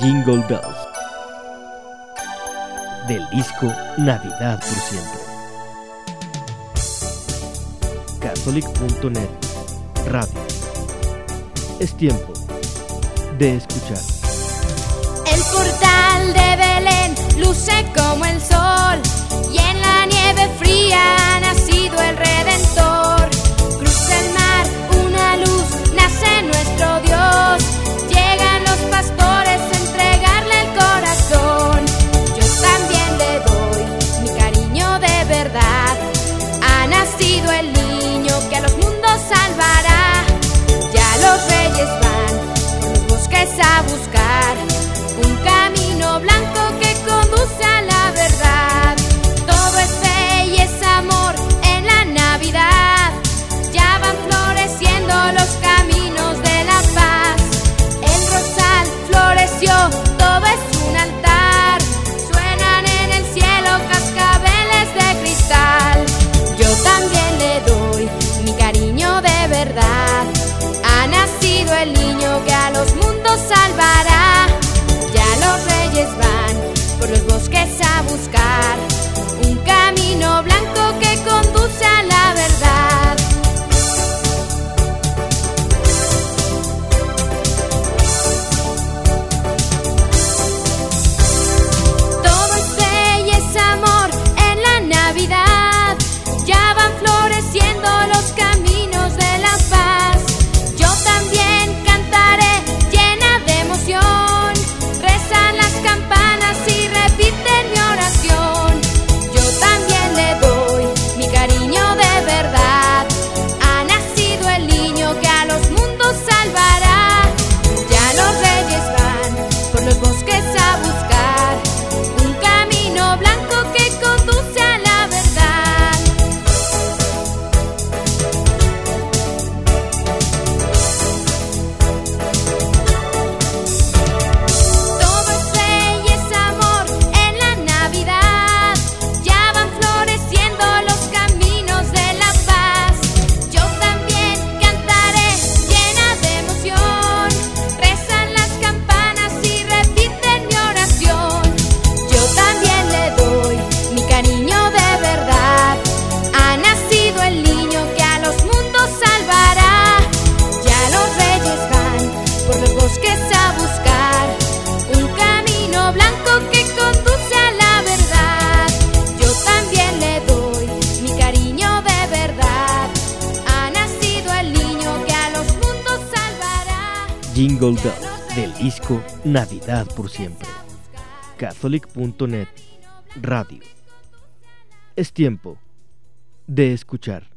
Jingle Bells del disco Navidad por siempre. Catholic.net Radio. Es tiempo de escuchar. El portal de Belén luce como el sol. Jingle Down del disco Navidad por siempre. Catholic.net Radio. Es tiempo de escuchar.